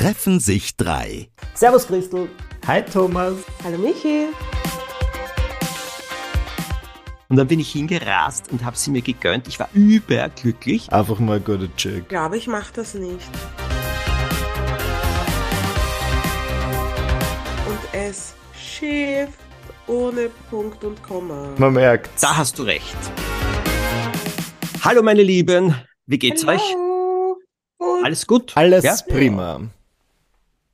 treffen sich drei. Servus Christel. Hi Thomas. Hallo Michi. Und dann bin ich hingerast und habe sie mir gegönnt. Ich war überglücklich. Einfach mal ein guter Check. Ich glaube, ich mache das nicht. Und es schifft ohne Punkt und Komma. Man merkt. Da hast du recht. Hallo meine Lieben, wie geht's Hallo. euch? Alles gut? Alles Ja? prima.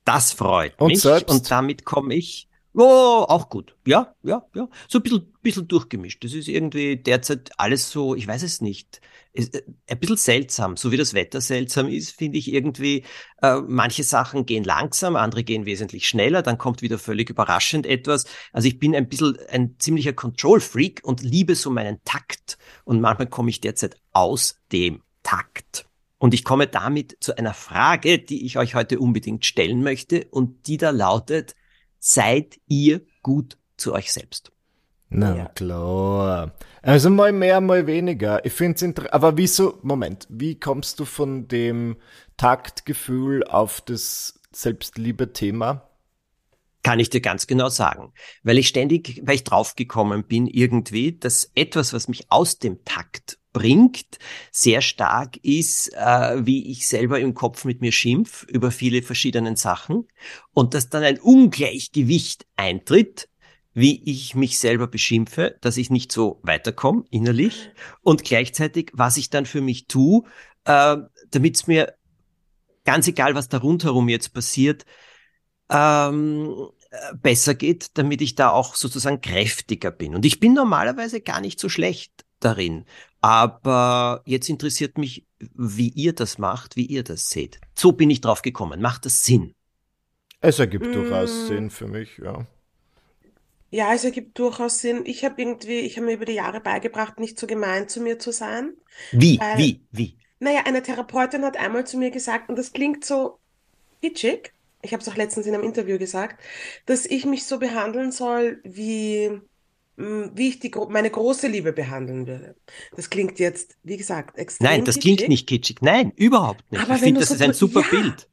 Das freut Und mich. selbst? Und damit komme ich. Oh, auch gut. Ja, ja, ja. So ein bisschen, bisschen durchgemischt. Das ist irgendwie derzeit alles so, ich weiß es nicht. Ist, äh, ein bisschen seltsam. So wie das Wetter seltsam ist, finde ich irgendwie, äh, manche Sachen gehen langsam, andere gehen wesentlich schneller, dann kommt wieder völlig überraschend etwas. Also ich bin ein bisschen ein ziemlicher Control-Freak und liebe so meinen Takt. Und manchmal komme ich derzeit aus dem Takt. Und ich komme damit zu einer Frage, die ich euch heute unbedingt stellen möchte und die da lautet, seid ihr gut zu euch selbst? Na Ja. klar. Also mal mehr, mal weniger. Ich finde es interessant. Aber wieso, Moment, wie kommst du von dem Taktgefühl auf das Selbstliebe-Thema? Kann ich dir ganz genau sagen. Weil ich ständig, weil ich draufgekommen bin irgendwie, dass etwas, was mich aus dem Takt bringt, sehr stark ist, äh, wie ich selber im Kopf mit mir schimpf über viele verschiedenen Sachen. Und dass dann ein Ungleichgewicht eintritt, wie ich mich selber beschimpfe, dass ich nicht so weiterkomme innerlich. Und gleichzeitig, was ich dann für mich tue, äh, damit es mir ganz egal, was da rundherum jetzt passiert, ähm, äh, besser geht, damit ich da auch sozusagen kräftiger bin. Und ich bin normalerweise gar nicht so schlecht darin. Aber jetzt interessiert mich, wie ihr das macht, wie ihr das seht. So bin ich drauf gekommen. Macht das Sinn? Es ergibt Mm. durchaus Sinn für mich, ja. Ja, es ergibt durchaus Sinn. Ich habe irgendwie, ich habe mir über die Jahre beigebracht, nicht so gemein zu mir zu sein. Wie, Weil- wie, wie? Naja, eine Therapeutin hat einmal zu mir gesagt, und das klingt so kitschig, ich habe es auch letztens in einem Interview gesagt, dass ich mich so behandeln soll, wie, wie ich die, meine große Liebe behandeln würde. Das klingt jetzt, wie gesagt, extrem Nein, das klingt kitschig. nicht kitschig. Nein, überhaupt nicht. Aber ich finde, das so ist ein super Ja. Bild.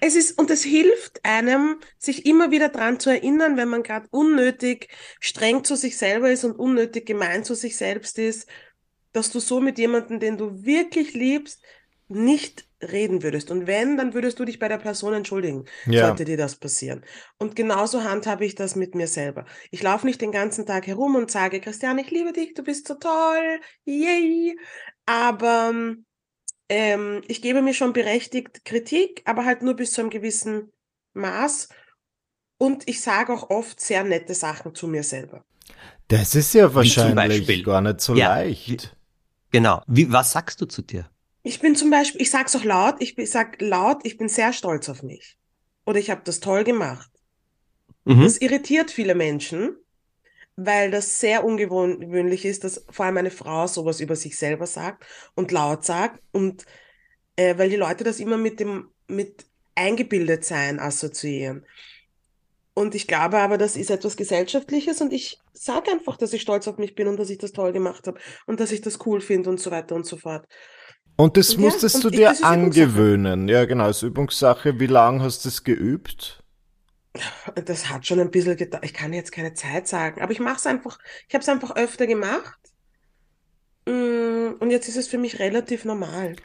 Es ist, und es hilft einem, sich immer wieder dran zu erinnern, wenn man gerade unnötig streng zu sich selber ist und unnötig gemein zu sich selbst ist, dass du so mit jemandem, den du wirklich liebst, nicht reden würdest. Und wenn, dann würdest du dich bei der Person entschuldigen, Ja. sollte dir das passieren. Und genauso handhabe ich das mit mir selber. Ich laufe nicht den ganzen Tag herum und sage, Christian, ich liebe dich, du bist so toll, yay. Aber ähm, ich gebe mir schon berechtigt Kritik, aber halt nur bis zu einem gewissen Maß. Und ich sage auch oft sehr nette Sachen zu mir selber. Das ist ja wahrscheinlich gar nicht so Ja. leicht. Genau. Wie, was sagst du zu dir? Ich bin zum Beispiel, ich sag's auch laut, ich bin- sag laut, ich bin sehr stolz auf mich. Oder ich habe das toll gemacht. Mhm. Das irritiert viele Menschen, weil das sehr ungewöhnlich ist, dass vor allem eine Frau sowas über sich selber sagt und laut sagt und äh, weil die Leute das immer mit dem mit eingebildet sein assoziieren. Und ich glaube aber, das ist etwas Gesellschaftliches und ich sage einfach, dass ich stolz auf mich bin und dass ich das toll gemacht habe und dass ich das cool finde und so weiter und so fort. Und das Ja, musstest und du dir angewöhnen. Ja, genau, ist Übungssache. Wie lange hast du es geübt? Das hat schon ein bisschen gedauert. Ich kann jetzt keine Zeit sagen, aber ich mache es einfach, ich habe es einfach öfter gemacht. Mm, Und jetzt ist es für mich relativ normal.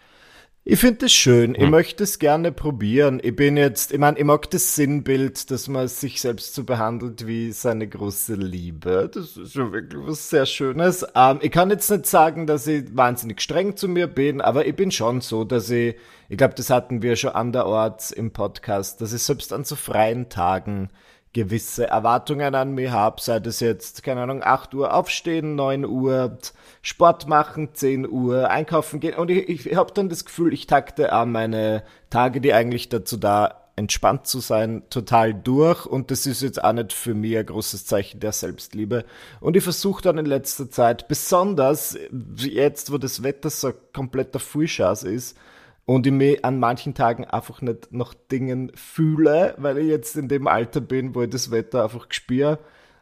Ich finde es schön. Ich Hm. möchte es gerne probieren. Ich bin jetzt, ich meine, ich mag das Sinnbild, dass man sich selbst so behandelt wie seine große Liebe. Das ist schon wirklich was sehr Schönes. Ähm, ich kann jetzt nicht sagen, dass ich wahnsinnig streng zu mir bin, aber ich bin schon so, dass ich, ich glaube, das hatten wir schon anderorts im Podcast, dass ich selbst an so freien Tagen gewisse Erwartungen an mich habe, sei das jetzt, keine Ahnung, 8 Uhr aufstehen, 9 Uhr Sport machen, 10 Uhr einkaufen gehen. Und ich, ich habe dann das Gefühl, ich takte auch meine Tage, die eigentlich dazu da entspannt zu sein, total durch. Und das ist jetzt auch nicht für mich ein großes Zeichen der Selbstliebe. Und ich versuche dann in letzter Zeit, besonders jetzt, wo das Wetter so kompletter Frühschaß ist, und ich mich an manchen Tagen einfach nicht nach Dingen fühle, weil ich jetzt in dem Alter bin, wo ich das Wetter einfach gespüre,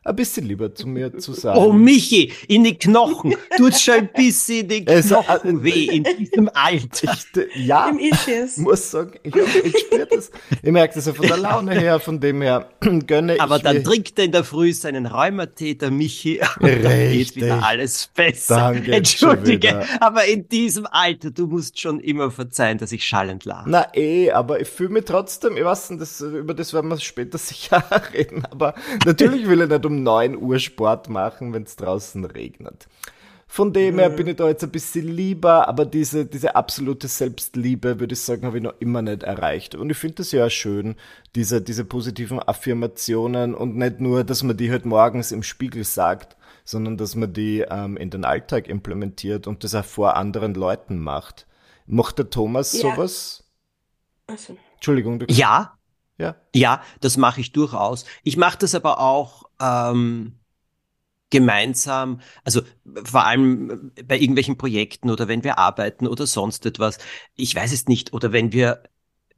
ein bisschen lieber zu mir zu sagen. Oh, Michi, in die Knochen. Tut schon ein bisschen in die Knochen weh in diesem Alter. Ich, ja, Im Ischies. muss sagen, ich, ich spüre das. Ich merke das ja von der Laune her, von dem her gönne ich Aber dann trinkt er in der Früh seinen Rheumatäter, Michi, und Richtig. dann geht wieder alles besser. Danke, Entschuldige, aber in diesem Alter, du musst schon immer verzeihen, dass ich schallend lag. Na eh, aber ich fühle mich trotzdem, ich weiß nicht, das, über das werden wir später sicher reden, aber natürlich will ich nicht um 9 Uhr Sport machen, wenn es draußen regnet. Von dem her mhm. bin ich da jetzt ein bisschen lieber, aber diese, diese absolute Selbstliebe, würde ich sagen, habe ich noch immer nicht erreicht. Und ich finde das ja schön, diese, diese positiven Affirmationen und nicht nur, dass man die halt morgens im Spiegel sagt, sondern dass man die ähm, in den Alltag implementiert und das auch vor anderen Leuten macht. Macht der Thomas ja. sowas? Also. Entschuldigung. Du ja. Ja. Ja, das mache ich durchaus. Ich mache das aber auch ähm, gemeinsam, also vor allem bei irgendwelchen Projekten oder wenn wir arbeiten oder sonst etwas. Ich weiß es nicht. Oder wenn wir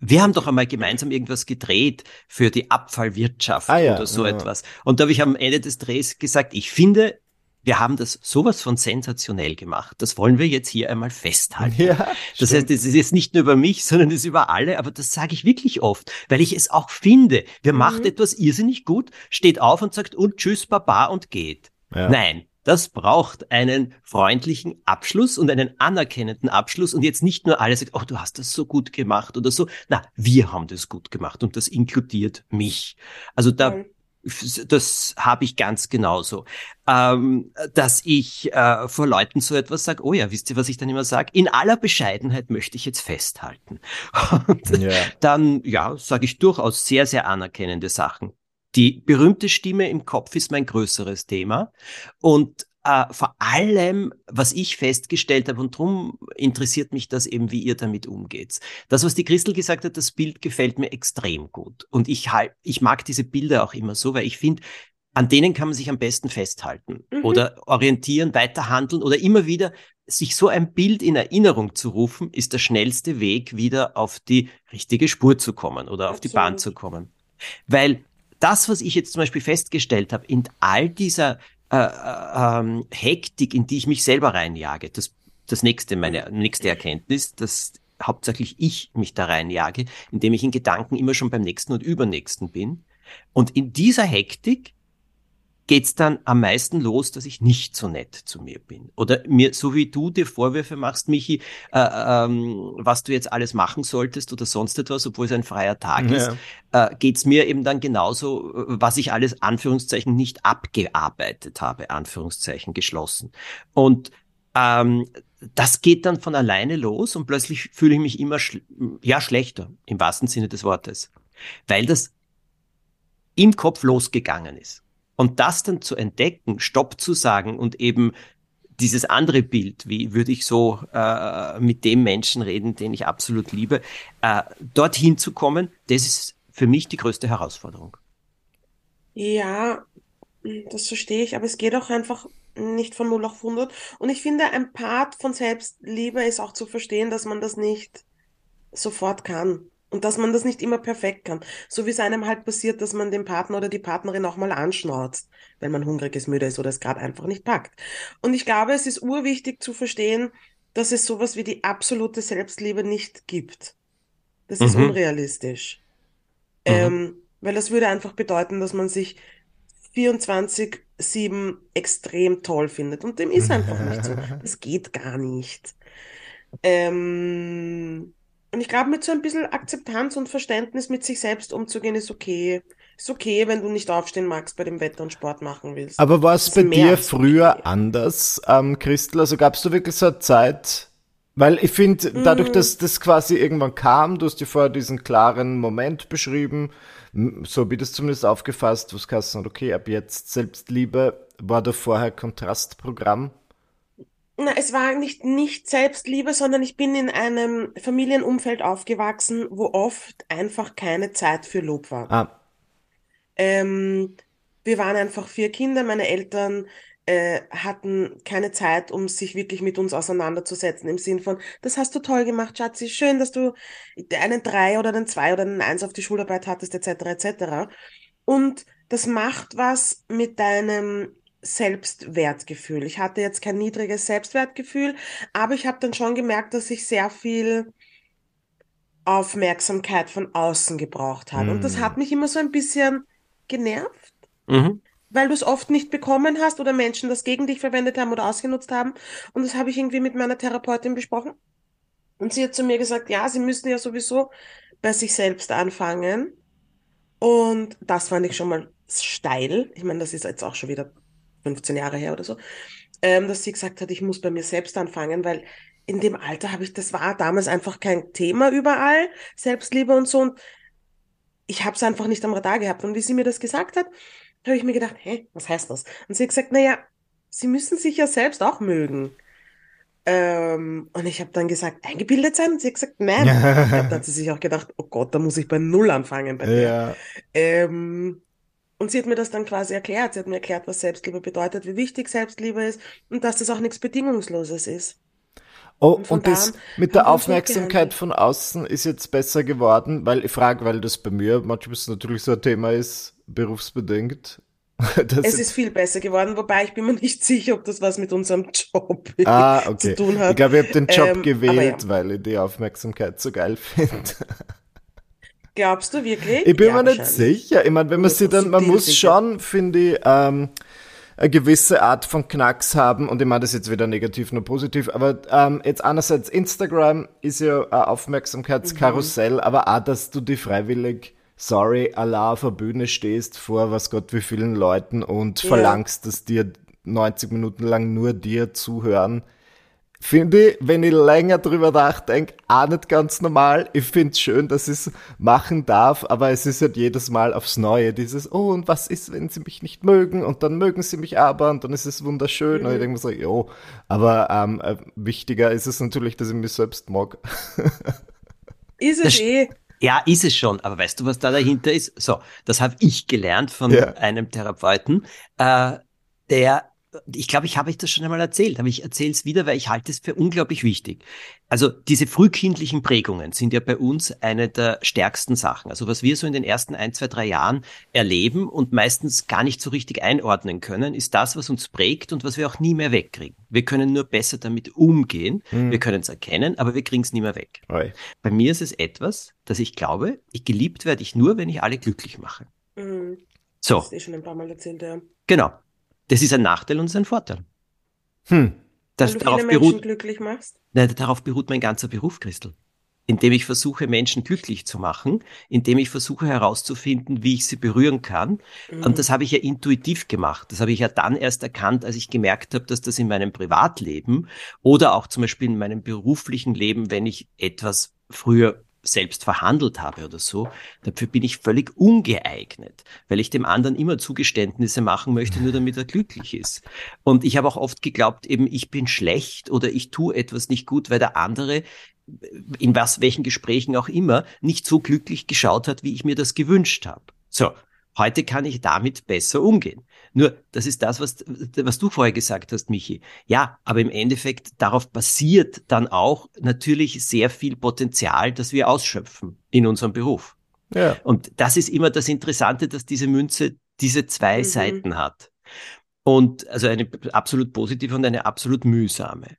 wir haben doch einmal gemeinsam irgendwas gedreht für die Abfallwirtschaft ah, ja, oder so ja. etwas. Und da habe ich am Ende des Drehs gesagt, ich finde, wir haben das sowas von sensationell gemacht. Das wollen wir jetzt hier einmal festhalten. Ja, das heißt, es ist jetzt nicht nur über mich, sondern es ist über alle, aber das sage ich wirklich oft, weil ich es auch finde. Wer mhm. macht etwas irrsinnig gut, steht auf und sagt und tschüss, Baba und geht. Ja. Nein, das braucht einen freundlichen Abschluss und einen anerkennenden Abschluss und jetzt nicht nur alle sagen, oh, du hast das so gut gemacht oder so. Na, wir haben das gut gemacht und das inkludiert mich. Also da, mhm. Das habe ich ganz genauso. Ähm, dass ich äh, vor Leuten so etwas sage, oh ja, wisst ihr, was ich dann immer sage? In aller Bescheidenheit möchte ich jetzt festhalten. Und ja. dann, ja, sage ich durchaus sehr, sehr anerkennende Sachen. Die berühmte Stimme im Kopf ist mein größeres Thema. Und äh, vor allem, was ich festgestellt habe, und darum interessiert mich das eben, wie ihr damit umgeht. Das, was die Christel gesagt hat, das Bild gefällt mir extrem gut. Und ich, halt, ich mag diese Bilder auch immer so, weil ich finde, an denen kann man sich am besten festhalten mhm. oder orientieren, weiterhandeln oder immer wieder sich so ein Bild in Erinnerung zu rufen, ist der schnellste Weg, wieder auf die richtige Spur zu kommen oder auf Absolut. die Bahn zu kommen. Weil das, was ich jetzt zum Beispiel festgestellt habe, in all dieser äh, äh, ähm, Hektik, in die ich mich selber reinjage, das, das nächste, meine nächste Erkenntnis, dass hauptsächlich ich mich da reinjage, indem ich in Gedanken immer schon beim nächsten und übernächsten bin. Und in dieser Hektik geht's dann am meisten los, dass ich nicht so nett zu mir bin. Oder mir, so wie du dir Vorwürfe machst, Michi, äh, ähm, was du jetzt alles machen solltest oder sonst etwas, obwohl es ein freier Tag ja. ist, äh, geht's mir eben dann genauso, äh, was ich alles Anführungszeichen nicht abgearbeitet habe, Anführungszeichen geschlossen. Und ähm, das geht dann von alleine los und plötzlich fühle ich mich immer schl ja schlechter, im wahrsten Sinne des Wortes. Weil das im Kopf losgegangen ist. Und das dann zu entdecken, Stopp zu sagen und eben dieses andere Bild, wie würde ich so äh, mit dem Menschen reden, den ich absolut liebe, äh, dorthin zu kommen, das ist für mich die größte Herausforderung. Ja, das verstehe ich, aber es geht auch einfach nicht von 0 auf 100. Und ich finde, ein Part von Selbstliebe ist auch zu verstehen, dass man das nicht sofort kann. Und dass man das nicht immer perfekt kann. So wie es einem halt passiert, dass man den Partner oder die Partnerin auch mal anschnauzt, wenn man hungrig ist, müde ist oder es gerade einfach nicht packt. Und ich glaube, es ist urwichtig zu verstehen, dass es sowas wie die absolute Selbstliebe nicht gibt. Das mhm. ist unrealistisch. Mhm. Ähm, weil das würde einfach bedeuten, dass man sich 24-7 extrem toll findet. Und dem ist einfach nicht so. Das geht gar nicht. Ähm, und ich glaube, mit so ein bisschen Akzeptanz und Verständnis mit sich selbst umzugehen, ist okay. Ist okay, wenn du nicht aufstehen magst bei dem Wetter und Sport machen willst. Aber war es bei dir früher okay. anders, ähm, Christel? Also gabst du wirklich so eine Zeit? Weil ich finde, dadurch, mm. dass das quasi irgendwann kam, du hast dir vorher diesen klaren Moment beschrieben, so wie das zumindest aufgefasst, wo es hast, okay, ab jetzt Selbstliebe, war da vorher Kontrastprogramm? Na, es war nicht, nicht Selbstliebe, sondern ich bin in einem Familienumfeld aufgewachsen, wo oft einfach keine Zeit für Lob war. Ah. Ähm, wir waren einfach vier Kinder, meine Eltern äh, hatten keine Zeit, um sich wirklich mit uns auseinanderzusetzen, im Sinn von, das hast du toll gemacht, Schatzi, schön, dass du einen Drei oder einen Zwei oder einen Eins auf die Schularbeit hattest, etc., etc. Und das macht was mit deinem Selbstwertgefühl. Ich hatte jetzt kein niedriges Selbstwertgefühl, aber ich habe dann schon gemerkt, dass ich sehr viel Aufmerksamkeit von außen gebraucht habe. Und das Hm. hat mich immer so ein bisschen genervt, Mhm. weil du es oft nicht bekommen hast oder Menschen das gegen dich verwendet haben oder ausgenutzt haben. Und das habe ich irgendwie mit meiner Therapeutin besprochen. Und sie hat zu mir gesagt, ja, sie müssen ja sowieso bei sich selbst anfangen. Und das fand ich schon mal steil. Ich meine, das ist jetzt auch schon wieder 15 Jahre her oder so, ähm, dass sie gesagt hat, ich muss bei mir selbst anfangen, weil in dem Alter habe ich, das war damals einfach kein Thema überall, Selbstliebe und so. Und ich habe es einfach nicht am Radar gehabt. Und wie sie mir das gesagt hat, habe ich mir gedacht, hä, was heißt das? Und sie hat gesagt, naja, sie müssen sich ja selbst auch mögen. Ähm, und ich habe dann gesagt, eingebildet sein? Und sie hat gesagt, nein. Ich glaube, da hat sie sich auch gedacht, oh Gott, da muss ich bei Null anfangen bei dir. Ja. Ähm, und sie hat mir das dann quasi erklärt. Sie hat mir erklärt, was Selbstliebe bedeutet, wie wichtig Selbstliebe ist und dass das auch nichts Bedingungsloses ist. Oh, Und und das mit der Aufmerksamkeit von außen ist jetzt besser geworden, weil ich frage, weil das bei mir manchmal natürlich so ein Thema ist, berufsbedingt. Es ist viel besser geworden, wobei ich bin mir nicht sicher, ob das was mit unserem Job ah, zu okay. tun Ich hat. glaube, ich habe den Job Ähm, gewählt, ja. weil ich die Aufmerksamkeit so geil finde. Glaubst du wirklich? Ich bin Ja, mir nicht sicher. Ich meine, wenn man sie dann, man muss schon, finde ich, ähm, eine gewisse Art von Knacks haben und ich meine das jetzt weder negativ noch positiv, aber ähm, jetzt einerseits Instagram ist ja ein Aufmerksamkeitskarussell, Mhm. aber auch, dass du die freiwillig, sorry, Allah auf der Bühne stehst vor was Gott wie vielen Leuten und Ja. verlangst, dass dir 90 Minuten lang nur dir zuhören. Finde ich, wenn ich länger drüber nachdenke, auch nicht ganz normal. Ich finde es schön, dass ich es machen darf, aber es ist halt jedes Mal aufs Neue dieses, oh, und was ist, wenn sie mich nicht mögen? Und dann mögen sie mich aber und dann ist es wunderschön. Und ich denke mir so, jo, aber ähm, äh, wichtiger ist es natürlich, dass ich mich selbst mag. Ist es eh. Ja, ist es schon. Aber weißt du, was da dahinter ist? So, das habe ich gelernt von Ja. einem Therapeuten, äh, der, ich glaube, ich habe euch das schon einmal erzählt, aber ich erzähle es wieder, weil ich halte es für unglaublich wichtig. Also diese frühkindlichen Prägungen sind ja bei uns eine der stärksten Sachen. Also was wir so in den ersten ein, zwei, drei Jahren erleben und meistens gar nicht so richtig einordnen können, ist das, was uns prägt und was wir auch nie mehr wegkriegen. Wir können nur besser damit umgehen. Hm. Wir können es erkennen, aber wir kriegen es nie mehr weg. Oi. Bei mir ist es etwas, dass ich glaube, ich geliebt werde ich nur, wenn ich alle glücklich mache. Mhm. So, Das ist eh schon ein paar Mal erzählt, ja. genau. Das ist ein Nachteil und es ist ein Vorteil. Hm. Das, Wenn du darauf, viele Menschen beruht, glücklich machst. nein, darauf beruht mein ganzer Beruf, Christel. Indem ich versuche, Menschen glücklich zu machen, indem ich versuche herauszufinden, wie ich sie berühren kann. Mhm. Und das habe ich ja intuitiv gemacht. Das habe ich ja dann erst erkannt, als ich gemerkt habe, dass das in meinem Privatleben oder auch zum Beispiel in meinem beruflichen Leben, wenn ich etwas früher selbst verhandelt habe oder so, dafür bin ich völlig ungeeignet, weil ich dem anderen immer Zugeständnisse machen möchte, nur damit er glücklich ist. Und ich habe auch oft geglaubt, eben ich bin schlecht oder ich tue etwas nicht gut, weil der andere in was, welchen Gesprächen auch immer, nicht so glücklich geschaut hat, wie ich mir das gewünscht habe. So, heute kann ich damit besser umgehen. Nur, das ist das, was, was du vorher gesagt hast, Michi. Ja, aber im Endeffekt, darauf basiert dann auch natürlich sehr viel Potenzial, das wir ausschöpfen in unserem Beruf. Ja. Und das ist immer das Interessante, dass diese Münze diese zwei Mhm. Seiten hat. Und also eine absolut positive und eine absolut mühsame.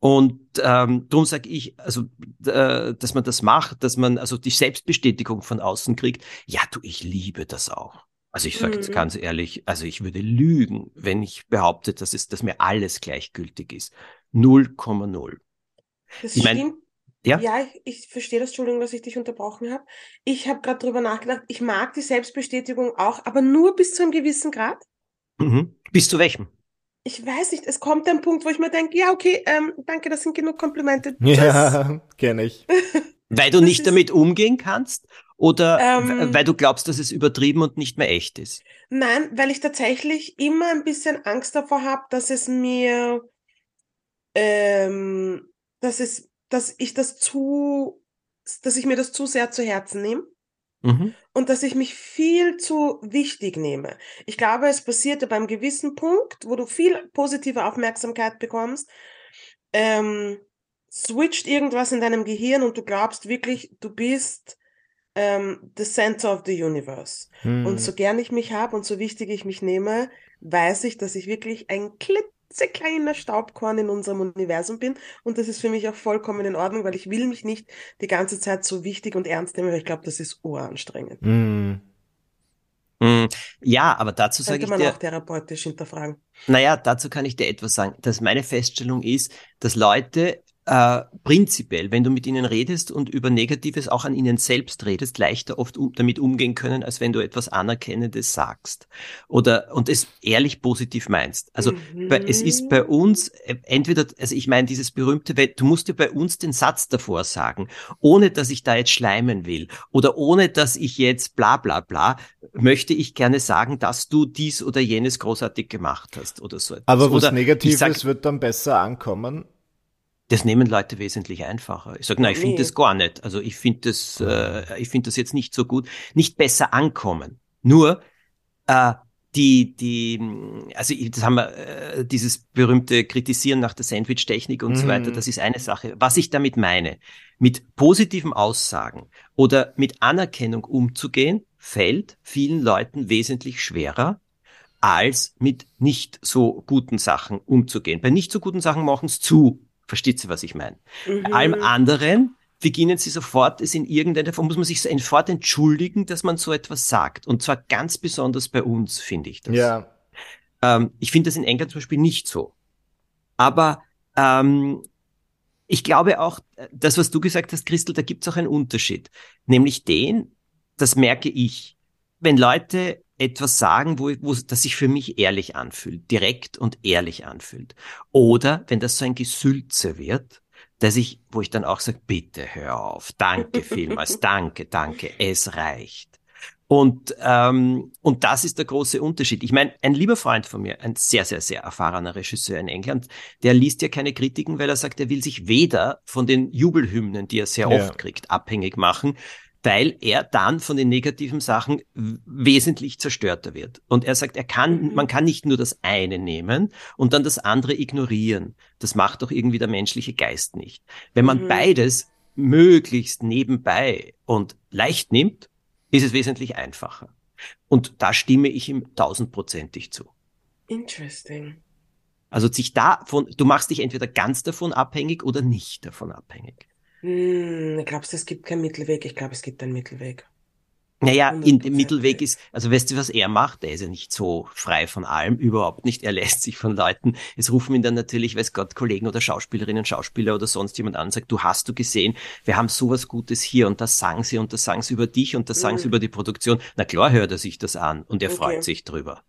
Und ähm, darum sage ich, also, äh, dass man das macht, dass man also die Selbstbestätigung von außen kriegt. Ja, du, ich liebe das auch. Also ich sage jetzt Mhm. ganz ehrlich, also ich würde lügen, wenn ich behaupte, dass es, dass mir alles gleichgültig ist. 0,0. Das Ich mein, stimmt. ja? Ja, ich, ich verstehe das, Entschuldigung, dass ich dich unterbrochen habe. Ich habe gerade drüber nachgedacht, ich mag die Selbstbestätigung auch, aber nur bis zu einem gewissen Grad. Mhm. Bis zu welchem? Ich weiß nicht, es kommt ein Punkt, wo ich mir denke, ja, okay, ähm, danke, das sind genug Komplimente. Ja, kenne ich. Weil du Das nicht damit umgehen kannst oder Ähm. weil du glaubst, dass es übertrieben und nicht mehr echt ist? Nein, weil ich tatsächlich immer ein bisschen Angst davor habe, dass es mir, ähm, dass es, dass ich das zu, dass ich mir das zu sehr zu Herzen nehme. Mhm. und dass ich mich viel zu wichtig nehme. Ich glaube, es passierte beim gewissen Punkt, wo du viel positive Aufmerksamkeit bekommst, ähm, switcht irgendwas in deinem Gehirn und du glaubst wirklich, du bist ähm, the center of the universe. Hm. Und so gern ich mich habe und so wichtig ich mich nehme, weiß ich, dass ich wirklich ein klitzekleiner Staubkorn in unserem Universum bin. Und das ist für mich auch vollkommen in Ordnung, weil ich will mich nicht die ganze Zeit so wichtig und ernst nehmen, weil ich glaube, das ist uranstrengend. Hm. Mm, Ja, aber dazu sage ich man dir, auch therapeutisch hinterfragen. naja, dazu kann ich dir etwas sagen. Dass meine Feststellung ist, dass Leute äh, prinzipiell, wenn du mit ihnen redest und über Negatives auch an ihnen selbst redest, leichter oft um, damit umgehen können, als wenn du etwas Anerkennendes sagst oder und es ehrlich positiv meinst. Also bei, es ist bei uns äh, entweder, also ich meine dieses berühmte, du musst dir bei uns den Satz davor sagen, ohne dass ich da jetzt schleimen will oder ohne dass ich jetzt bla bla bla, möchte ich gerne sagen, dass du dies oder jenes großartig gemacht hast oder so. etwas. Aber was oder ich Negatives sag, wird dann besser ankommen. Das nehmen Leute wesentlich einfacher. Ich sage, nein, ich finde Nee. das gar nicht. Also ich finde das, äh, ich finde das jetzt nicht so gut, nicht besser ankommen. Nur äh, die, die, also das haben wir, äh, dieses berühmte Kritisieren nach der Sandwich-Technik und so Mhm. weiter, das ist eine Sache. Was ich damit meine, mit positiven Aussagen oder mit Anerkennung umzugehen, fällt vielen Leuten wesentlich schwerer, als mit nicht so guten Sachen umzugehen. Bei nicht so guten Sachen machen es zu. Versteht sie, was ich meine? Mhm. Bei allem anderen beginnen sie sofort, es in irgendeiner Form, muss man sich sofort entschuldigen, dass man so etwas sagt. Und zwar ganz besonders bei uns, finde ich das. Ja. Ähm, ich finde das in England zum Beispiel nicht so. Aber ähm, ich glaube auch, äh, das, was du gesagt hast, Christel, da gibt es auch einen Unterschied. Nämlich den, das merke ich, wenn Leute etwas sagen, wo, wo das sich für mich ehrlich anfühlt, direkt und ehrlich anfühlt. Oder wenn das so ein Gesülze wird, dass ich, wo ich dann auch sage, bitte hör auf, danke vielmals, danke, danke, es reicht. Und, ähm, und das ist der große Unterschied. Ich meine, ein lieber Freund von mir, ein sehr, sehr, sehr erfahrener Regisseur in England, der liest ja keine Kritiken, weil er sagt, er will sich weder von den Jubelhymnen, die er sehr Ja. oft kriegt, abhängig machen, weil er dann von den negativen Sachen wesentlich zerstörter wird. Und er sagt, er kann, Mhm. man kann nicht nur das eine nehmen und dann das andere ignorieren. Das macht doch irgendwie der menschliche Geist nicht. Wenn man Mhm. beides möglichst nebenbei und leicht nimmt, ist es wesentlich einfacher. Und da stimme ich ihm tausendprozentig zu. Interesting. Also sich davon, du machst dich entweder ganz davon abhängig oder nicht davon abhängig. Hm, glaubst du, es gibt keinen Mittelweg? Ich glaube, es gibt einen Mittelweg. Naja, in dem 100%. Mittelweg ist, also weißt du, was er macht? Er ist ja nicht so frei von allem, überhaupt nicht. Er lässt sich von Leuten, es rufen ihn dann natürlich, weiß Gott, Kollegen oder Schauspielerinnen, Schauspieler oder sonst jemand an und sagt, du hast du gesehen, wir haben sowas Gutes hier und das sagen sie und das sagen sie über dich und das sagen sie Mhm. über die Produktion. Na klar hört er sich das an und er Okay. freut sich drüber.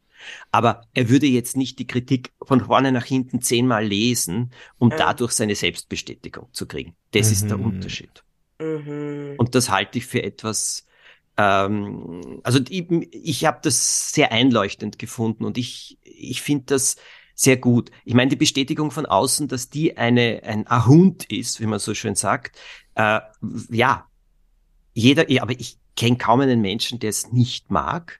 Aber er würde jetzt nicht die Kritik von vorne nach hinten zehnmal lesen, um Ja. dadurch seine Selbstbestätigung zu kriegen. Das ist der Mhm. Unterschied. Mhm. Und das halte ich für etwas, ähm, also ich, ich habe das sehr einleuchtend gefunden und ich, ich finde das sehr gut. Ich meine, die Bestätigung von außen, dass die eine, ein Ahund ist, wie man so schön sagt, äh, ja, jeder, ja, aber ich kenne kaum einen Menschen, der es nicht mag.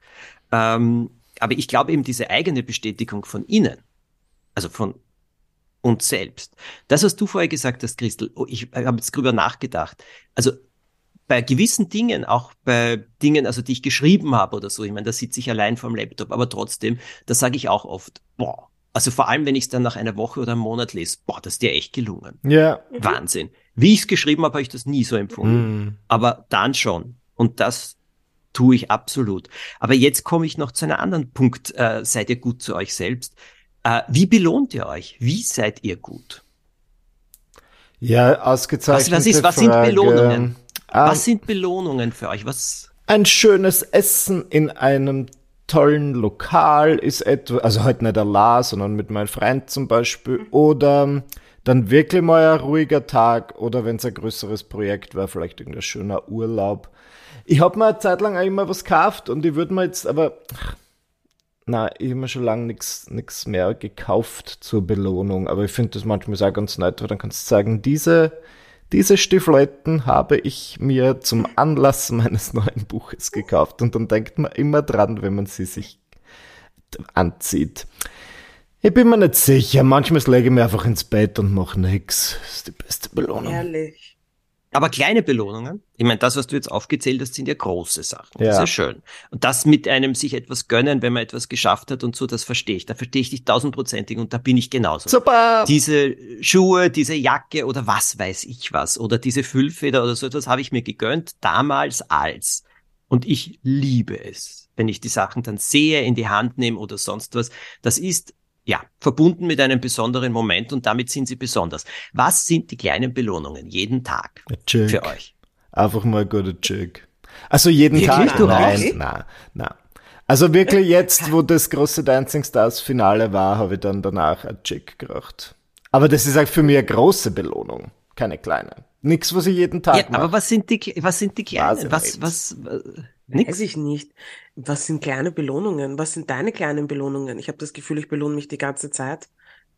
Ähm, aber ich glaube eben diese eigene Bestätigung von innen, also von uns selbst. Das, was du vorher gesagt hast, Christel, oh, ich habe jetzt drüber nachgedacht. Also bei gewissen Dingen, auch bei Dingen, also die ich geschrieben habe oder so, ich meine, da sitze ich allein vorm Laptop, aber trotzdem, da sage ich auch oft, boah, also vor allem, wenn ich es dann nach einer Woche oder einem Monat lese, boah, das ist dir echt gelungen. Ja. Wahnsinn. Wie ich es geschrieben habe, habe ich das nie so empfunden. Mhm. Aber dann schon. Und das tue ich absolut. Aber jetzt komme ich noch zu einem anderen Punkt. Äh, seid ihr gut zu euch selbst? Äh, wie belohnt ihr euch? Wie seid ihr gut? Ja, ausgezeichnete Was- was ist- was sind. Belohnungen? Ah, Was sind Belohnungen für euch? Was? ein schönes Essen in einem tollen Lokal ist etwa, also heute nicht allein, sondern mit meinem Freund zum Beispiel, oder dann wirklich mal ein ruhiger Tag, oder wenn es ein größeres Projekt wäre, vielleicht irgendein schöner Urlaub. Ich habe mir eine Zeit lang auch immer was gekauft und ich würde mir jetzt aber, na, ich habe mir schon lange nichts mehr gekauft zur Belohnung, aber ich finde das manchmal auch ganz nett, weil dann kannst du sagen, diese diese Stiefeletten habe ich mir zum Anlass meines neuen Buches gekauft und dann denkt man immer dran, wenn man sie sich anzieht. Ich bin mir nicht sicher. Manchmal lege ich mich einfach ins Bett und mache nix. Das ist die beste Belohnung. Ehrlich. Aber kleine Belohnungen, ich meine, das, was du jetzt aufgezählt hast, sind ja große Sachen. Ja. Sehr schön. Und das mit einem sich etwas gönnen, wenn man etwas geschafft hat und so, das verstehe ich. Da verstehe ich dich tausendprozentig und da bin ich genauso. Super! Diese Schuhe, diese Jacke oder was weiß ich was oder diese Füllfeder oder so etwas habe ich mir gegönnt, damals als. Und ich liebe es, wenn ich die Sachen dann sehe, in die Hand nehme oder sonst was. Das ist ja, verbunden mit einem besonderen Moment und damit sind sie besonders. Was sind die kleinen Belohnungen jeden Tag für euch? Einfach mal ein guter Chick. Also jeden Wirklich? Tag? Du nein, auch? nein, nein. Also wirklich jetzt, wo das große Dancing Stars Finale war, habe ich dann danach ein Chick gemacht. Aber das ist halt für mich eine große Belohnung, keine kleine. Nix, was ich jeden Tag Ja, mache. aber was sind die, was sind die kleinen? Was, nicht. was, was, Weiß nix? ich nicht. Was sind kleine Belohnungen? Was sind deine kleinen Belohnungen? Ich habe das Gefühl, ich belohne mich die ganze Zeit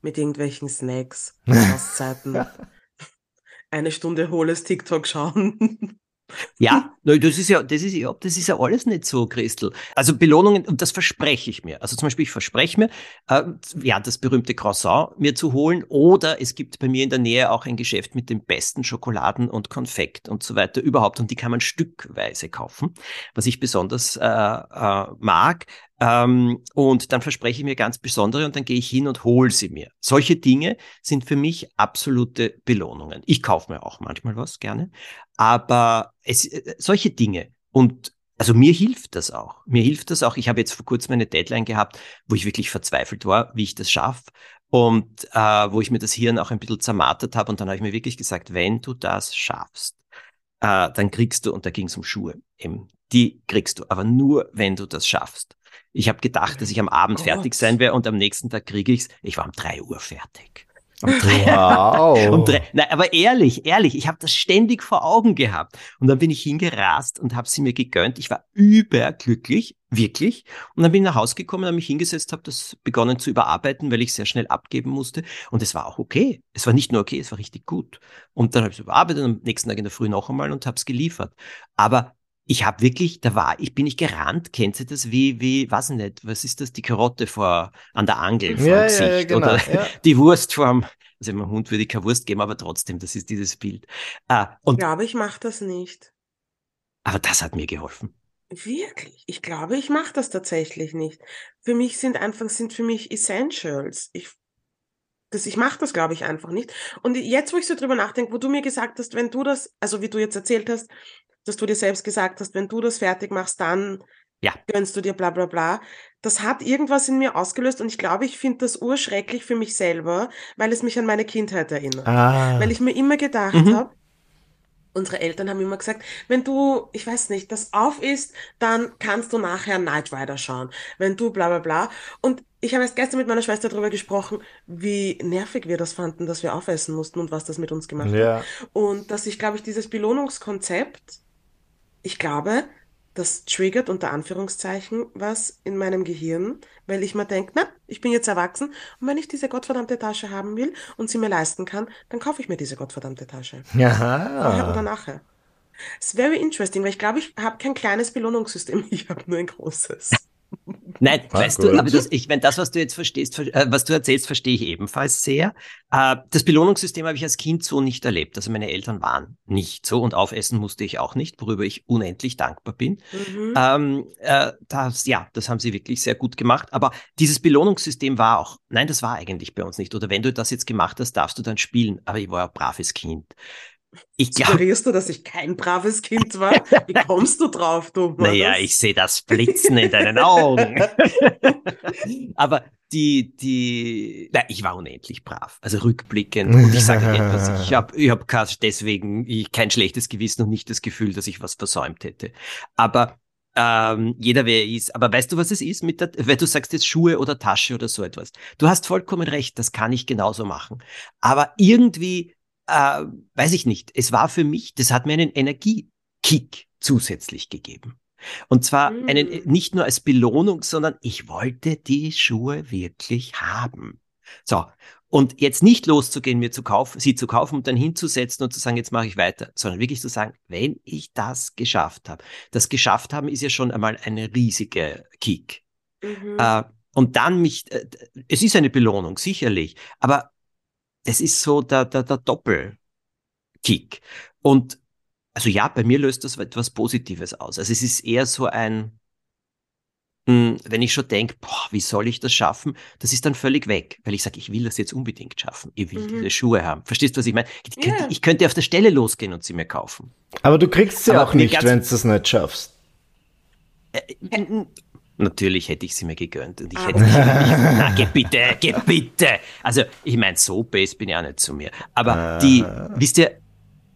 mit irgendwelchen Snacks, Auszeiten, eine Stunde hohles TikTok schauen. Ja, das ist ja, das ist ja, das ist ja alles nicht so, Christel. Also Belohnungen, und das verspreche ich mir. Also zum Beispiel, ich verspreche mir, äh, ja, das berühmte Croissant mir zu holen oder es gibt bei mir in der Nähe auch ein Geschäft mit den besten Schokoladen und Konfekt und so weiter überhaupt und die kann man stückweise kaufen, was ich besonders äh, äh, mag. Ähm, und dann verspreche ich mir ganz besondere und dann gehe ich hin und hole sie mir. Solche Dinge sind für mich absolute Belohnungen. Ich kaufe mir auch manchmal was gerne, aber es, äh, solche Dinge und also mir hilft das auch. Mir hilft das auch. Ich habe jetzt vor kurzem eine Deadline gehabt, wo ich wirklich verzweifelt war, wie ich das schaffe. Und äh, wo ich mir das Hirn auch ein bisschen zermartert habe. Und dann habe ich mir wirklich gesagt, wenn du das schaffst, äh, dann kriegst du, und da ging es um Schuhe, eben, die kriegst du, aber nur, wenn du das schaffst. Ich habe gedacht, dass ich am Abend Gott. fertig sein werde und am nächsten Tag kriege ich's. Ich war um drei Uhr fertig. Wow. um drei, nein, aber ehrlich, ehrlich, ich habe das ständig vor Augen gehabt. Und dann bin ich hingerast und habe sie mir gegönnt. Ich war überglücklich, wirklich. Und dann bin ich nach Hause gekommen, habe mich hingesetzt, habe das begonnen zu überarbeiten, weil ich sehr schnell abgeben musste. Und es war auch okay. Es war nicht nur okay, es war richtig gut. Und dann habe ich es überarbeitet und am nächsten Tag in der Früh noch einmal und habe es geliefert. Aber ich habe wirklich, da war, ich bin nicht gerannt, kennt ihr das wie, wie, weiß ich nicht, was ist das, die Karotte vor, an der Angel vor Ja, dem ja, Gesicht genau, oder ja. die Wurst vorm, also meinem Hund würde ich keine Wurst geben, aber trotzdem, das ist dieses Bild. Und, Ich glaube, ich mache das nicht. aber das hat mir geholfen. Wirklich? Ich glaube, ich mache das tatsächlich nicht. Für mich sind einfach, sind für mich Essentials. Ich, das, ich mache das, glaube ich, einfach nicht. Und jetzt, wo ich so drüber nachdenke, wo du mir gesagt hast, wenn du das, also wie du jetzt erzählt hast, dass du dir selbst gesagt hast, wenn du das fertig machst, dann Ja. gönnst du dir bla bla bla. Das hat irgendwas in mir ausgelöst und ich glaube, ich finde das urschrecklich für mich selber, weil es mich an meine Kindheit erinnert. Ah. Weil ich mir immer gedacht Mhm. habe, unsere Eltern haben immer gesagt, wenn du, ich weiß nicht, das auf ist, dann kannst du nachher Knight Rider schauen. Wenn du bla bla bla. Und ich habe erst gestern mit meiner Schwester darüber gesprochen, wie nervig wir das fanden, dass wir aufessen mussten und was das mit uns gemacht hat. ja. Und dass ich, glaube ich, dieses Belohnungskonzept, ich glaube, das triggert unter Anführungszeichen was in meinem Gehirn, weil ich mir denke, na, ich bin jetzt erwachsen und wenn ich diese gottverdammte Tasche haben will und sie mir leisten kann, dann kaufe ich mir diese gottverdammte Tasche. Vorher oder nachher. It's very interesting, weil ich glaube, ich habe kein kleines Belohnungssystem, ich habe nur ein großes. Nein, Ah, weißt gut. du, aber das, ich, wenn das, was du jetzt verstehst, ver- äh, was du erzählst, verstehe ich ebenfalls sehr. Äh, das Belohnungssystem habe ich als Kind so nicht erlebt. Also meine Eltern waren nicht so und aufessen musste ich auch nicht, worüber ich unendlich dankbar bin. Mhm. Ähm, äh, das, ja, das haben sie wirklich sehr gut gemacht. Aber dieses Belohnungssystem war auch, nein, das war eigentlich bei uns nicht. Oder wenn du das jetzt gemacht hast, darfst du dann spielen. Aber ich war ein braves Kind. Ich glaube, Suggerierst du, dass ich kein braves Kind war? Wie kommst du drauf, du? naja, ich sehe das Blitzen in deinen Augen. Aber die, die, na, ich war unendlich brav. Also rückblickend. Und ich sage etwas, ich habe ich hab deswegen kein schlechtes Gewissen und nicht das Gefühl, dass ich was versäumt hätte. Aber ähm, jeder wer er ist. Aber weißt du, was es ist mit der, weil du sagst jetzt Schuhe oder Tasche oder so etwas. Du hast vollkommen recht, das kann ich genauso machen. Aber irgendwie, äh, weiß ich nicht, es war für mich, das hat mir einen Energiekick zusätzlich gegeben. Und zwar Mm. einen, nicht nur als Belohnung, sondern ich wollte die Schuhe wirklich haben. So. Und jetzt nicht loszugehen, mir zu kaufen, sie zu kaufen und dann hinzusetzen und zu sagen, jetzt mache ich weiter, sondern wirklich zu sagen, wenn ich das geschafft habe. Das geschafft haben ist ja schon einmal eine riesige Kick. Mhm. Äh, und dann mich, äh, es ist eine Belohnung, sicherlich, aber es ist so der, der, der Doppelkick. Und also ja, bei mir löst das etwas Positives aus. Also es ist eher so ein, hm, wenn ich schon denke, boah, wie soll ich das schaffen, das ist dann völlig weg, weil ich sage, ich will das jetzt unbedingt schaffen. Ich will Mhm. diese Schuhe haben. Verstehst du, was ich meine? Ich könnte, Ja. ich könnte auf der Stelle losgehen und sie mir kaufen. Aber du kriegst sie Aber auch nicht, wenn du das nicht schaffst. Natürlich hätte ich sie mir gegönnt und ich Ah. hätte mich, na, geh bitte, geh bitte. Also, ich meine, so base bin ich auch nicht zu mir. Aber die, wisst ihr,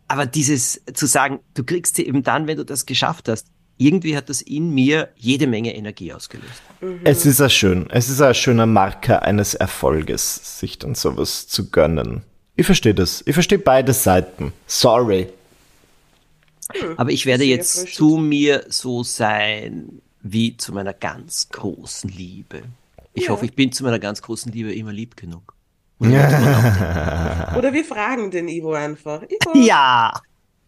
aber dieses zu sagen, du kriegst sie eben dann, wenn du das geschafft hast, irgendwie hat das in mir jede Menge Energie ausgelöst. Es ist ja schön. Es ist ein schöner Marker eines Erfolges, sich dann sowas zu gönnen. Ich verstehe das. Ich verstehe beide Seiten. Sorry. Aber ich werde Sehr jetzt zu mir so sein wie zu meiner ganz großen Liebe. Ich Ja. hoffe, ich bin zu meiner ganz großen Liebe immer lieb genug. Oder wir fragen den Ivo einfach. Ivo, Ja!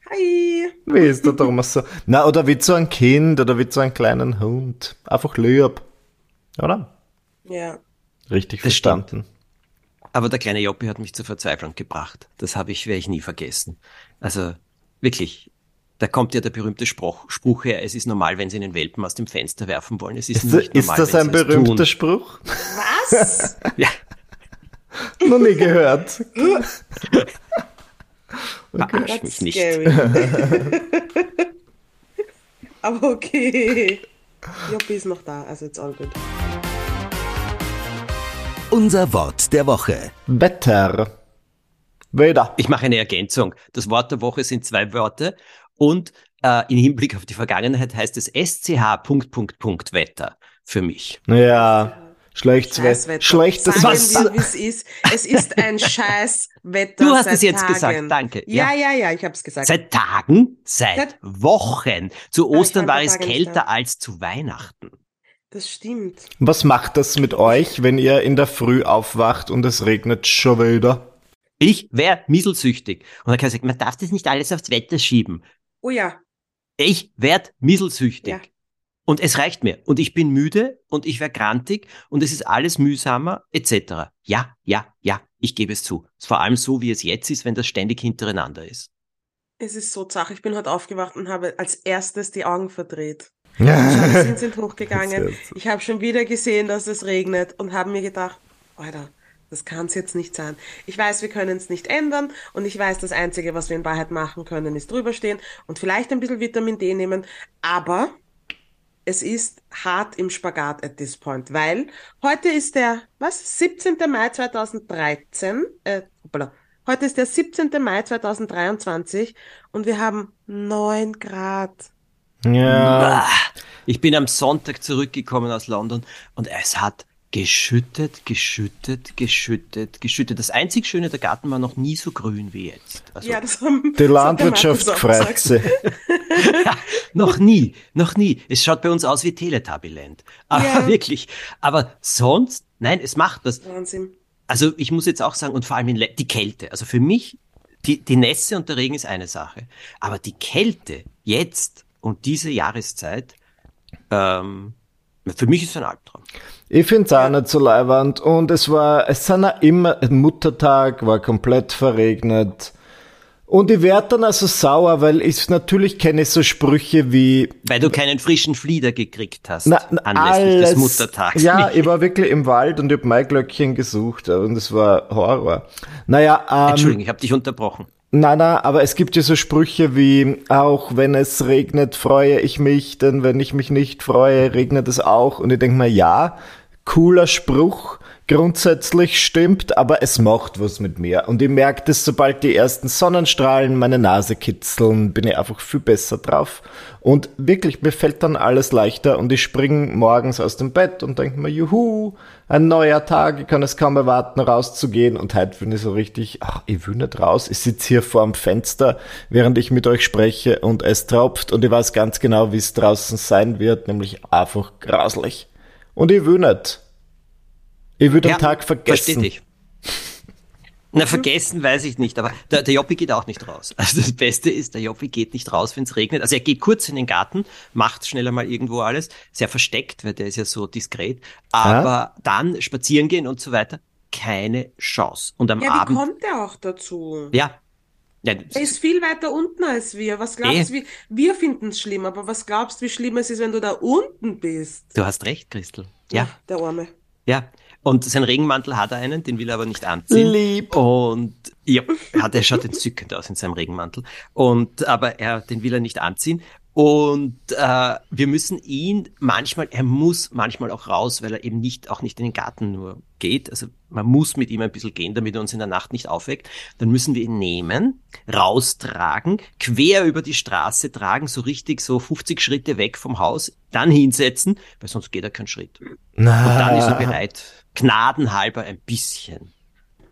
hi. Wie ist der Thomas so? Na, oder wie zu einem Kind oder wie zu einem kleinen Hund. Einfach lieb. Oder? Ja. Richtig Das verstanden. Aber der kleine Joppi hat mich zur Verzweiflung gebracht. Das habe ich, werde ich nie vergessen. Also wirklich, da kommt ja der berühmte Spruch, Spruch her, es ist normal, wenn sie einen Welpen aus dem Fenster werfen wollen. Es ist, Ist, nicht ist normal, das wenn ein berühmter tun. Spruch? Was? Ja, Noch nie gehört. verarsch mich nicht. Aber okay. Joppi ist noch da, also it's all good. Unser Wort der Woche. Wetter. Weder. Ich mache eine Ergänzung. Das Wort der Woche sind zwei Wörter und äh, im Hinblick auf die Vergangenheit heißt es SCH Punkt, Punkt, Punkt Wetter für mich. Ja. Schlechtes. Wetter. Schlechtes Sagen Was? wir, wie es ist. Es ist ein Scheißwetter. Du hast seit es jetzt Tagen. gesagt, danke. Ja, Ja. ja, ja, ich habe es gesagt. Seit Tagen, seit Seit- Wochen. Zu Ostern war es kälter als zu Weihnachten. das stimmt. Was macht das mit euch, wenn ihr in der Früh aufwacht und es regnet schon wieder? Ich wäre mieselsüchtig. Und dann kann ich sagen, man darf das nicht alles aufs Wetter schieben. Oh ja, Ich werd mieselsüchtig. Ja. Und es reicht mir. Und ich bin müde und ich werde grantig und es ist alles mühsamer, etc. Ja, ja, ja, ich gebe es zu. Vor allem so, wie es jetzt ist, wenn das ständig hintereinander ist. es ist so zach. Ich bin heute aufgewacht und habe als erstes die Augen verdreht. Ja. Jalousien sind hochgegangen. Ich habe schon wieder gesehen, dass es regnet und habe mir gedacht, Alter, das kann es jetzt nicht sein. Ich weiß, wir können es nicht ändern und ich weiß, das Einzige, was wir in Wahrheit machen können, ist drüberstehen und vielleicht ein bisschen Vitamin D nehmen, aber es ist hart im Spagat at this point, weil heute ist der, was, 17. Mai 2013, äh, hoppala, heute ist der 17. Mai 2023 und wir haben 9 Grad. ja. Ich bin am Sonntag zurückgekommen aus London und es hat geschüttet, geschüttet, geschüttet, geschüttet. Das einzig Schöne, der Garten war noch nie so grün wie jetzt. Also Ja, das haben Die das hat der Landwirtschaft Markus auch freut gesagt. sich. noch nie, noch nie. Es schaut bei uns aus wie Teletubbyland. Aber Ja. wirklich. Aber sonst, nein, es macht das. Wahnsinn. Also ich muss jetzt auch sagen, und vor allem die Kälte. Also für mich, die, die Nässe und der Regen ist eine Sache. Aber die Kälte jetzt und diese Jahreszeit, ähm, für mich ist es ein Albtraum. Ich find's auch nicht so leiwand. Und es war, es sind auch immer, Muttertag war komplett verregnet. Und ich werd dann also sauer, weil ich natürlich kenne so Sprüche wie, Weil du keinen frischen Flieder gekriegt hast na, na, anlässlich alles. des Muttertags. Ja, ich war wirklich im Wald und ich hab Maiglöckchen gesucht und es war Horror. Naja, ähm, Entschuldigung, ich habe dich unterbrochen. Nein, nein, aber es gibt ja so Sprüche wie, auch wenn es regnet, freue ich mich, denn wenn ich mich nicht freue, regnet es auch. Und ich denke mir, ja, cooler Spruch, grundsätzlich stimmt, aber es macht was mit mir. Und ich merke das, sobald die ersten Sonnenstrahlen meine Nase kitzeln, bin ich einfach viel besser drauf. Und wirklich, mir fällt dann alles leichter und ich spring morgens aus dem Bett und denke mir, juhu, ein neuer Tag, ich kann es kaum erwarten, rauszugehen. Und heute bin ich so richtig, ach, ich will nicht raus. Ich sitze hier vor dem Fenster, während ich mit euch spreche und es tropft und ich weiß ganz genau, wie es draußen sein wird, nämlich einfach grauslich. Und ich will nicht. Ich will den Tag vergessen. Verstehe dich. Na, vergessen weiß ich nicht, aber der, der Joppi geht auch nicht raus. Also das Beste ist, der Joppi geht nicht raus, wenn es regnet. Also er geht kurz in den Garten, macht schneller mal irgendwo alles, sehr versteckt, weil der ist ja so diskret. Aber dann spazieren gehen und so weiter, keine Chance. Und am Ja, wie Abend, kommt der auch dazu? ja, Ja, Er ist viel weiter unten als wir. Was glaubst du, Eh. wie, wir finden es schlimm, aber was glaubst du, wie schlimm es ist, wenn du da unten bist? du hast recht, Christel. Ja, Der Arme. ja. Und sein Regenmantel hat er einen, den will er aber nicht anziehen. Lieb. Und ja, hat, er schaut entzückend aus in seinem Regenmantel. Und aber er, den will er nicht anziehen. Und äh, wir müssen ihn manchmal, er muss manchmal auch raus, weil er eben nicht, auch nicht in den Garten nur geht. Also man muss mit ihm ein bisschen gehen, damit er uns in der Nacht nicht aufweckt. Dann müssen wir ihn nehmen, raustragen, quer über die Straße tragen, so richtig so 50 Schritte weg vom Haus, dann hinsetzen, weil sonst geht er keinen Schritt. Und dann ist er bereit, gnadenhalber ein bisschen,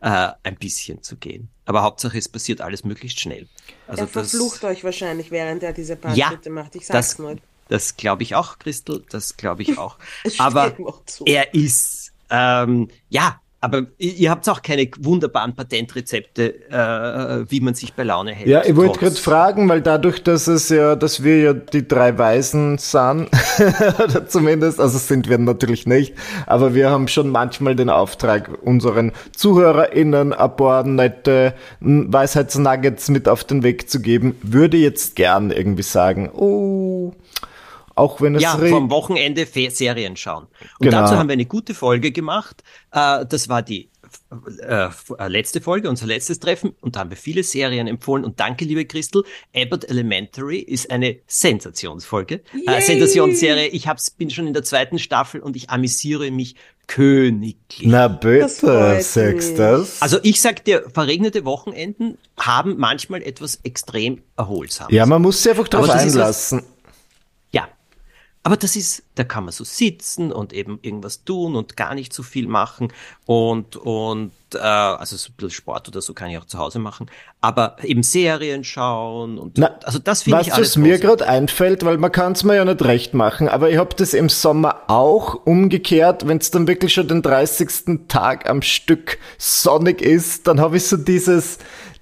äh, ein bisschen zu gehen. Aber Hauptsache, es passiert alles möglichst schnell. Also er das, verflucht euch wahrscheinlich, während er diese paar Ja, Schritte macht. Ich sag's das, nur. das glaube ich auch, Christel, das glaube ich auch. Aber auch er ist, ähm, ja, aber ihr habt auch keine wunderbaren Patentrezepte, äh, wie man sich bei Laune hält. Ja, ich wollte gerade fragen, weil dadurch, dass es ja, dass wir ja die drei Weisen sind, oder zumindest, also sind wir natürlich nicht, aber wir haben schon manchmal den Auftrag, unseren ZuhörerInnen ein paar nette Weisheitsnuggets mit auf den Weg zu geben, würde jetzt gern irgendwie sagen, oh, auch wenn es Ja, vom Wochenende Fe Serien schauen. Und Genau. dazu haben wir eine gute Folge gemacht. Äh, das war die äh, äh, letzte Folge, unser letztes Treffen. Und da haben wir viele Serien empfohlen. Und danke, liebe Christel. Abbott Elementary ist eine Sensationsfolge. Äh! Sensationsserie. Ich hab's, bin schon in der zweiten Staffel und ich amüsiere mich königlich. Na bitte, sagst das? Also ich sag dir, verregnete Wochenenden haben manchmal etwas extrem Erholsames. ja, man muss sich einfach drauf einlassen. Aber das ist, da kann man so sitzen und eben irgendwas tun und gar nicht so viel machen und, und äh, also so ein bisschen Sport oder so kann ich auch zu Hause machen. Aber eben Serien schauen und Na, also das finde ich alles was mir gerade einfällt, weil man kann es mir ja nicht recht machen, aber ich hab das im Sommer auch umgekehrt, wenn es dann wirklich schon den 30. Tag am Stück sonnig ist, dann habe ich so dieses,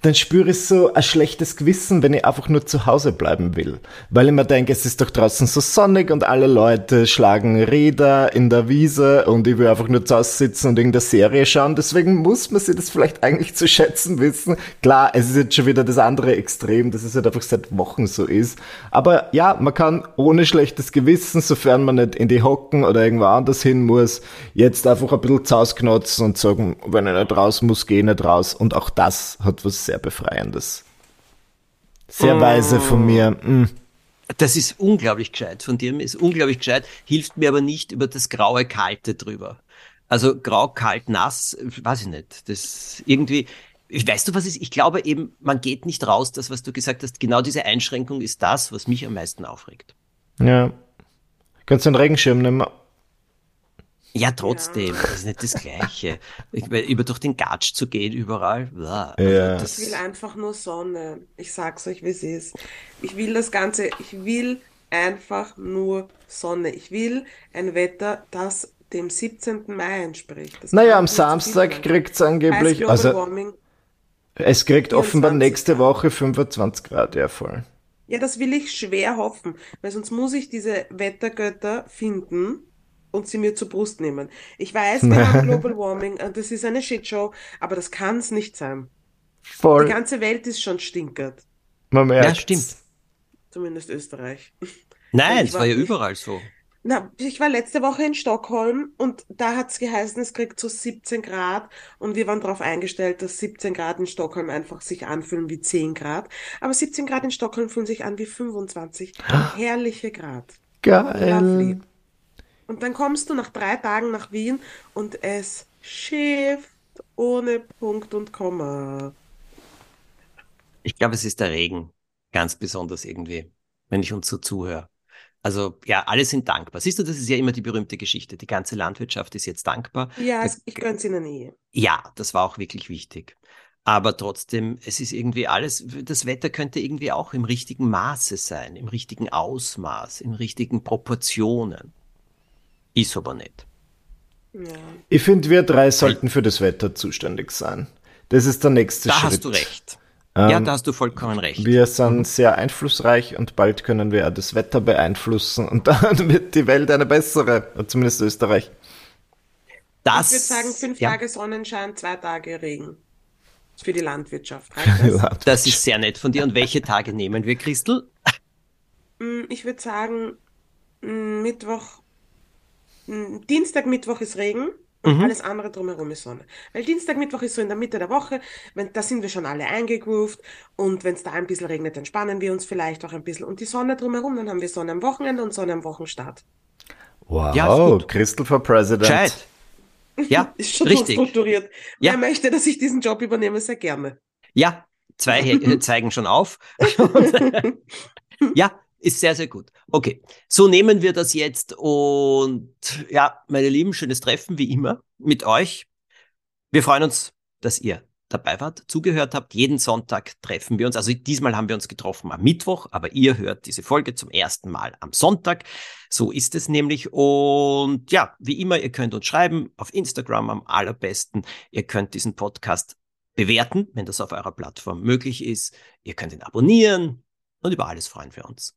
dann spüre ich so ein schlechtes Gewissen, wenn ich einfach nur zu Hause bleiben will. Weil ich mir denke, es ist doch draußen so sonnig und alle Leute schlagen Räder in der Wiese und ich will einfach nur zu Hause sitzen und irgendeine Serie schauen. Deswegen muss man sich das vielleicht eigentlich zu schätzen wissen. Klar, es ist jetzt schon wieder das andere Extrem, dass es halt einfach seit Wochen so ist. Aber ja, man kann ohne schlechtes Gewissen, sofern man nicht in die Hocken oder irgendwo anders hin muss, jetzt einfach ein bisschen zu Hause knotzen und sagen, wenn ich nicht raus muss, gehe ich nicht raus. Und auch das hat was sehr Befreiendes. Sehr weise von mir. Mm. Das ist unglaublich gescheit von dir, ist unglaublich gescheit, hilft mir aber nicht über das graue Kalte drüber. Also grau, kalt, nass, weiß ich nicht. Das irgendwie, ich- weißt du, was ist? Ich glaube eben, man geht nicht raus, das, was du gesagt hast, genau diese Einschränkung ist das, was mich am meisten aufregt. Ja. Kannst du den Regenschirm nehmen? Ja, trotzdem, das ist nicht das Gleiche. Ich, weil über durch den Gatsch zu gehen überall, blah, also Ja. das, Ich will einfach nur Sonne. Ich sag's euch, wie es ist. Ich will das Ganze, ich will einfach nur Sonne. Ich will ein Wetter, das dem 17. Mai entspricht. Das Naja, am Samstag kriegt's Heißt angeblich, also Warming. es kriegt offenbar 24 nächste Grad. Woche 25 Grad, ja voll. Ja, das will ich schwer hoffen, weil sonst muss ich diese Wettergötter finden und sie mir zur Brust nehmen. Ich weiß, wir haben Global Warming und das ist eine Shitshow, aber das kann's nicht sein. Die Voll. ganze Welt ist schon stinkert. Man merkt. ja, stimmt. Zumindest Österreich. Nein, Ich es war ja war- überall so. Na, ich war letzte Woche in Stockholm und da hat's geheißen, es kriegt so 17 Grad und wir waren darauf eingestellt, dass 17 Grad in Stockholm einfach sich anfühlen wie 10 Grad. Aber 17 Grad in Stockholm fühlen sich an wie 25 herrliche Grad. Geil. Lovely. Und dann kommst du nach drei Tagen nach Wien und es schifft ohne Punkt und Komma. Ich glaube, es ist der Regen. Ganz besonders irgendwie, wenn ich uns so zuhöre. Also ja, alle sind dankbar. Siehst du, das ist ja immer die berühmte Geschichte. Die ganze Landwirtschaft ist jetzt dankbar. Ja, es, ich gönn's ihnen eh. Ja, das war auch wirklich wichtig. Aber trotzdem, es ist irgendwie alles, das Wetter könnte irgendwie auch im richtigen Maße sein, im richtigen Ausmaß, in richtigen Proportionen. Ist aber nicht. Ja. Ich finde, wir drei sollten für das Wetter zuständig sein. Das ist der nächste Da Schritt. hast du recht. ja, Ähm, da hast du vollkommen recht. Wir sind sehr einflussreich und bald können wir auch das Wetter beeinflussen und dann wird die Welt eine bessere, zumindest Österreich. das, Ich würde sagen, fünf ja, Tage Sonnenschein, zwei Tage Regen. Für die Landwirtschaft. Das? Das ist sehr nett von dir. Und welche Tage nehmen wir, Christel? Mm, Ich würde sagen, mm, Mittwoch, Dienstag, Mittwoch ist Regen und Mhm. alles andere drumherum ist Sonne. Weil Dienstag, Mittwoch ist so in der Mitte der Woche, wenn, da sind wir schon alle eingegroovt und wenn es da ein bisschen regnet, entspannen wir uns vielleicht auch ein bisschen. Und die Sonne drumherum, dann haben wir Sonne am Wochenende und Sonne am Wochenstart. Wow, Ja. Crystal for President. Gescheit. Ja, Ist schon richtig. strukturiert. Ja. Wer möchte, dass ich diesen Job übernehme, sehr gerne. Ja, zwei äh, zeigen schon auf. ja, ist sehr, sehr gut. Okay, so nehmen wir das jetzt und ja, meine Lieben, schönes Treffen wie immer mit euch. Wir freuen uns, dass ihr dabei wart, zugehört habt. Jeden Sonntag treffen wir uns. Also diesmal haben wir uns getroffen am Mittwoch, aber ihr hört diese Folge zum ersten Mal am Sonntag. So ist es nämlich. Und ja, wie immer, ihr könnt uns schreiben auf Instagram am allerbesten. Ihr könnt diesen Podcast bewerten, wenn das auf eurer Plattform möglich ist. Ihr könnt ihn abonnieren und über alles freuen wir uns.